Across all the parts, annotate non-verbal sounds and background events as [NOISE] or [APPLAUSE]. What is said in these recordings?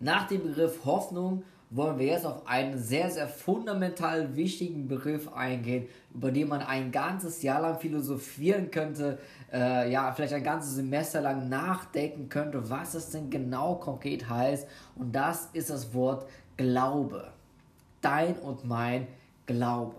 Nach dem Begriff Hoffnung wollen wir jetzt auf einen sehr, sehr fundamental wichtigen Begriff eingehen, über den man ein ganzes Jahr lang philosophieren könnte, äh, ja, vielleicht ein ganzes Semester lang nachdenken könnte, was es denn genau konkret heißt. Und das ist das Wort Glaube. Dein und mein Glaube.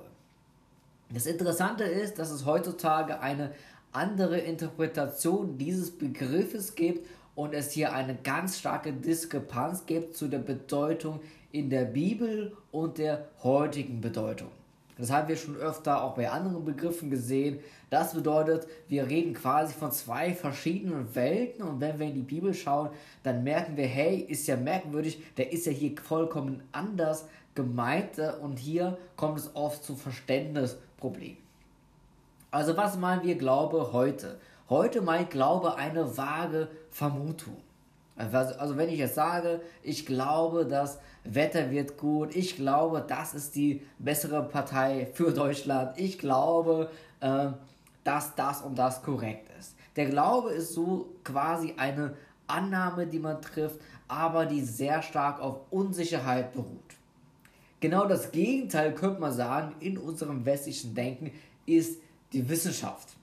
Das Interessante ist, dass es heutzutage eine andere Interpretation dieses Begriffes gibt und es hier eine ganz starke Diskrepanz gibt zu der Bedeutung in der Bibel und der heutigen Bedeutung. Das haben wir schon öfter auch bei anderen Begriffen gesehen. Das bedeutet, wir reden quasi von zwei verschiedenen Welten und wenn wir in die Bibel schauen, dann merken wir, hey, ist ja merkwürdig, der ist ja hier vollkommen anders gemeint und hier kommt es oft zu Verständnisproblemen. Also was meinen wir Glaube heute? Heute meint Glaube eine vage Vermutung. Also wenn ich jetzt sage, ich glaube, das Wetter wird gut, ich glaube, das ist die bessere Partei für Deutschland, ich glaube, äh, dass das und das korrekt ist. Der Glaube ist so quasi eine Annahme, die man trifft, aber die sehr stark auf Unsicherheit beruht. Genau das Gegenteil könnte man sagen in unserem westlichen Denken ist die Wissenschaft.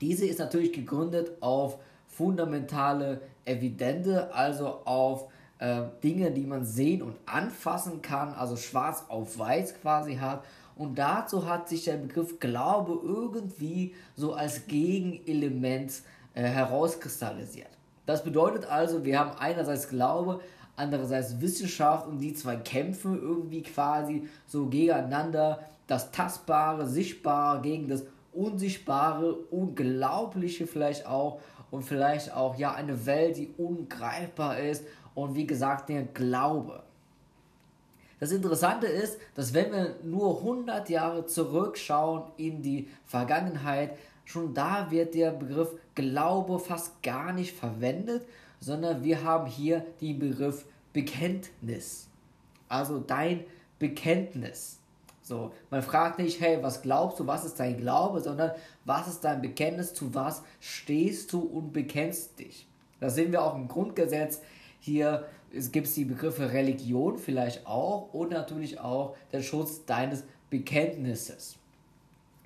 Diese ist natürlich gegründet auf fundamentale Evidente, also auf äh, Dinge, die man sehen und anfassen kann, also schwarz auf weiß quasi hat. Und dazu hat sich der Begriff Glaube irgendwie so als Gegenelement äh, herauskristallisiert. Das bedeutet also, wir haben einerseits Glaube, andererseits Wissenschaft und die zwei kämpfen irgendwie quasi so gegeneinander. Das Tastbare, Sichtbare gegen das Unsichtbare, Unglaubliche vielleicht auch und vielleicht auch ja eine Welt, die ungreifbar ist und wie gesagt der Glaube. Das Interessante ist, dass wenn wir nur 100 Jahre zurückschauen in die Vergangenheit, schon da wird der Begriff Glaube fast gar nicht verwendet, sondern wir haben hier den Begriff Bekenntnis. Also dein Bekenntnis. So, man fragt nicht, hey, was glaubst du, was ist dein Glaube, sondern was ist dein Bekenntnis, zu was stehst du und bekennst dich. Da sehen wir auch im Grundgesetz hier, es gibt die Begriffe Religion vielleicht auch und natürlich auch der Schutz deines Bekenntnisses.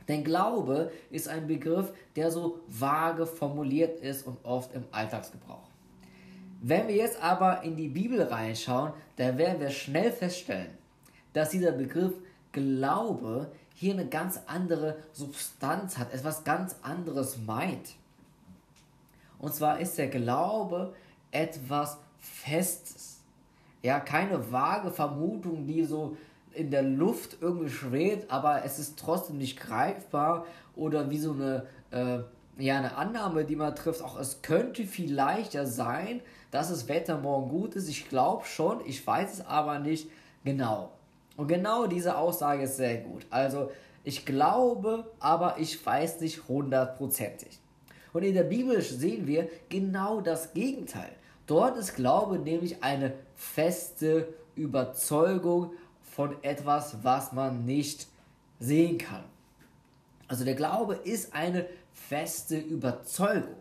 Denn Glaube ist ein Begriff, der so vage formuliert ist und oft im Alltagsgebrauch. Wenn wir jetzt aber in die Bibel reinschauen, dann werden wir schnell feststellen, dass dieser Begriff Glaube hier eine ganz andere Substanz hat, etwas ganz anderes meint. Und zwar ist der Glaube etwas Festes. Ja, keine vage Vermutung, die so in der Luft irgendwie schwebt, aber es ist trotzdem nicht greifbar oder wie so eine, äh, ja, eine Annahme, die man trifft. Auch es könnte vielleicht ja sein, dass das Wetter morgen gut ist. Ich glaube schon, ich weiß es aber nicht genau. Und genau diese Aussage ist sehr gut. Also ich glaube, aber ich weiß nicht hundertprozentig. Und in der Bibel sehen wir genau das Gegenteil. Dort ist Glaube nämlich eine feste Überzeugung von etwas, was man nicht sehen kann. Also der Glaube ist eine feste Überzeugung.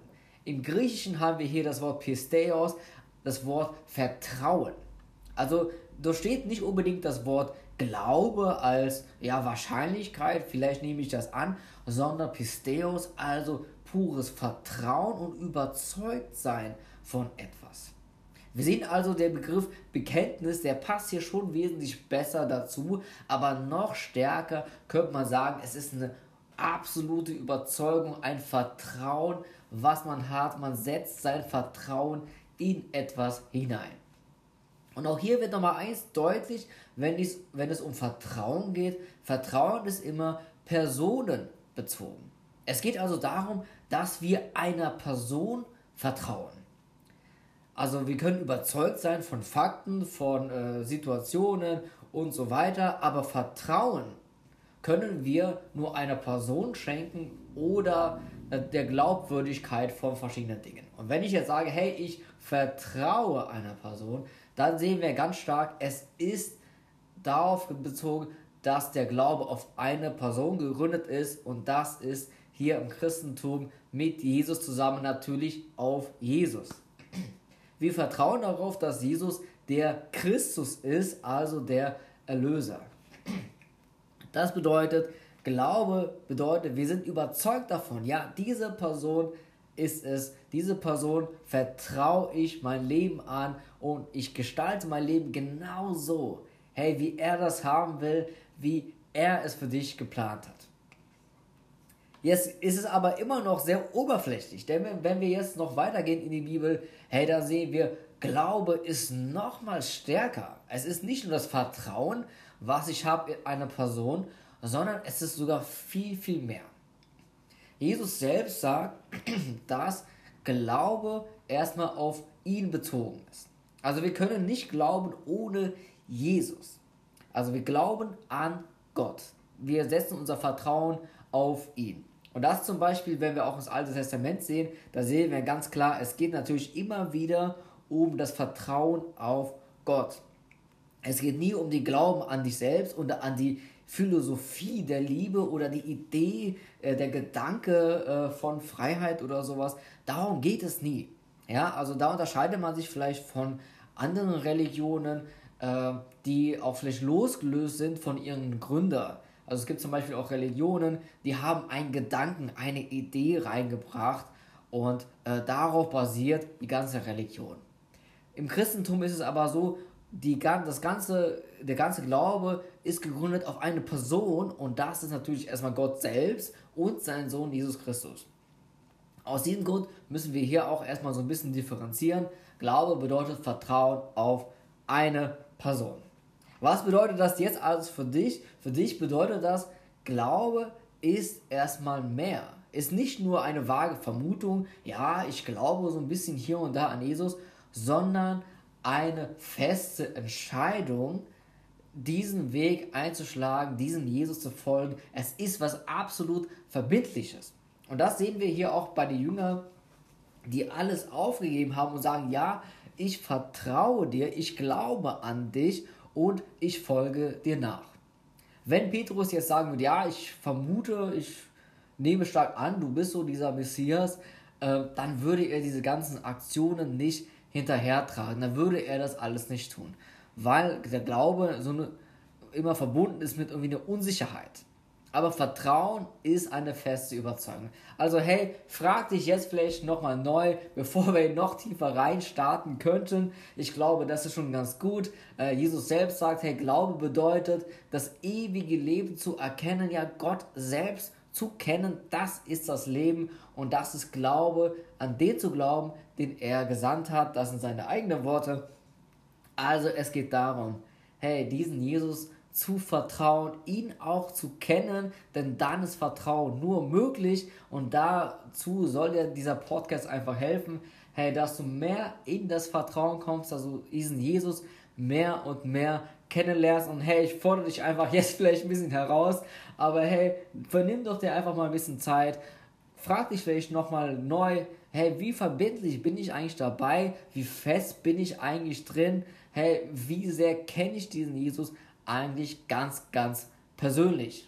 Im Griechischen haben wir hier das Wort Pisteos, das Wort Vertrauen. Also da steht nicht unbedingt das Wort Glaube als ja, Wahrscheinlichkeit, vielleicht nehme ich das an, sondern Pisteos, also pures Vertrauen und überzeugt sein von etwas. Wir sehen also, der Begriff Bekenntnis, der passt hier schon wesentlich besser dazu, aber noch stärker könnte man sagen, es ist eine absolute Überzeugung, ein Vertrauen, was man hat. Man setzt sein Vertrauen in etwas hinein. Und auch hier wird nochmal eins deutlich, wenn es, wenn es um Vertrauen geht. Vertrauen ist immer personenbezogen. Es geht also darum, dass wir einer Person vertrauen. Also wir können überzeugt sein von Fakten, von äh, Situationen und so weiter, aber Vertrauen können wir nur einer Person schenken oder äh, der Glaubwürdigkeit von verschiedenen Dingen. Und wenn ich jetzt sage, hey, ich vertraue einer Person, dann sehen wir ganz stark, es ist darauf bezogen, dass der Glaube auf eine Person gegründet ist und das ist hier im Christentum mit Jesus zusammen natürlich auf Jesus. Wir vertrauen darauf, dass Jesus der Christus ist, also der Erlöser. Das bedeutet, Glaube bedeutet, wir sind überzeugt davon, ja, diese Person ist es, diese Person vertraue ich mein Leben an und ich gestalte mein Leben genau so, hey, wie er das haben will, wie er es für dich geplant hat. Jetzt ist es aber immer noch sehr oberflächlich, denn wenn wir jetzt noch weitergehen in die Bibel, hey, da sehen wir, Glaube ist noch mal stärker. Es ist nicht nur das Vertrauen, was ich habe in eine Person, sondern es ist sogar viel, viel mehr. Jesus selbst sagt, [CLEARS THROAT] dass Glaube erstmal auf ihn bezogen ist. Also wir können nicht glauben ohne Jesus. Also wir glauben an Gott. Wir setzen unser Vertrauen auf ihn. Und das zum Beispiel, wenn wir auch das Alte Testament sehen, da sehen wir ganz klar, es geht natürlich immer wieder um das Vertrauen auf Gott. Es geht nie um den Glauben an dich selbst und an die Philosophie der Liebe oder die Idee, äh, der Gedanke äh, von Freiheit oder sowas. Darum geht es nie. Ja, also da unterscheidet man sich vielleicht von anderen Religionen, äh, die auch vielleicht losgelöst sind von ihren Gründern. Also es gibt zum Beispiel auch Religionen, die haben einen Gedanken, eine Idee reingebracht und äh, darauf basiert die ganze Religion. Im Christentum ist es aber so, die, das ganze, der ganze Glaube ist gegründet auf eine Person und das ist natürlich erstmal Gott selbst und sein Sohn Jesus Christus. Aus diesem Grund müssen wir hier auch erstmal so ein bisschen differenzieren. Glaube bedeutet Vertrauen auf eine Person. Was bedeutet das jetzt alles für dich? Für dich bedeutet das, Glaube ist erstmal mehr. Ist nicht nur eine vage Vermutung, ja, ich glaube so ein bisschen hier und da an Jesus, sondern eine feste Entscheidung, diesen Weg einzuschlagen, diesem Jesus zu folgen. Es ist was absolut Verbindliches. Und das sehen wir hier auch bei den Jüngern, die alles aufgegeben haben und sagen, ja, ich vertraue dir, ich glaube an dich und ich folge dir nach. Wenn Petrus jetzt sagen würde, ja, ich vermute, ich nehme stark an, du bist so dieser Messias, äh, dann würde er diese ganzen Aktionen nicht hinterhertragen, dann würde er das alles nicht tun. Weil der Glaube so eine, immer verbunden ist mit irgendwie einer Unsicherheit. Aber Vertrauen ist eine feste Überzeugung. Also hey, frag dich jetzt vielleicht nochmal neu, [LAUGHS] bevor wir noch tiefer rein starten könnten. Ich glaube, das ist schon ganz gut. Äh, Jesus selbst sagt, hey, Glaube bedeutet, das ewige Leben zu erkennen, ja Gott selbst zu kennen, das ist das Leben und das ist Glaube, an den zu glauben, den er gesandt hat. Das sind seine eigenen Worte. Also es geht darum, hey, diesen Jesus zu vertrauen, ihn auch zu kennen, denn dann ist Vertrauen nur möglich und dazu soll dir dieser Podcast einfach helfen, hey, dass du mehr in das Vertrauen kommst, dass du diesen Jesus mehr und mehr kennenlernst und hey, ich fordere dich einfach jetzt [LAUGHS] vielleicht ein bisschen heraus, aber hey, vernimm doch dir einfach mal ein bisschen Zeit, frag dich vielleicht nochmal neu, hey, wie verbindlich bin ich eigentlich dabei, wie fest bin ich eigentlich drin, hey, wie sehr kenne ich diesen Jesus eigentlich ganz, ganz persönlich.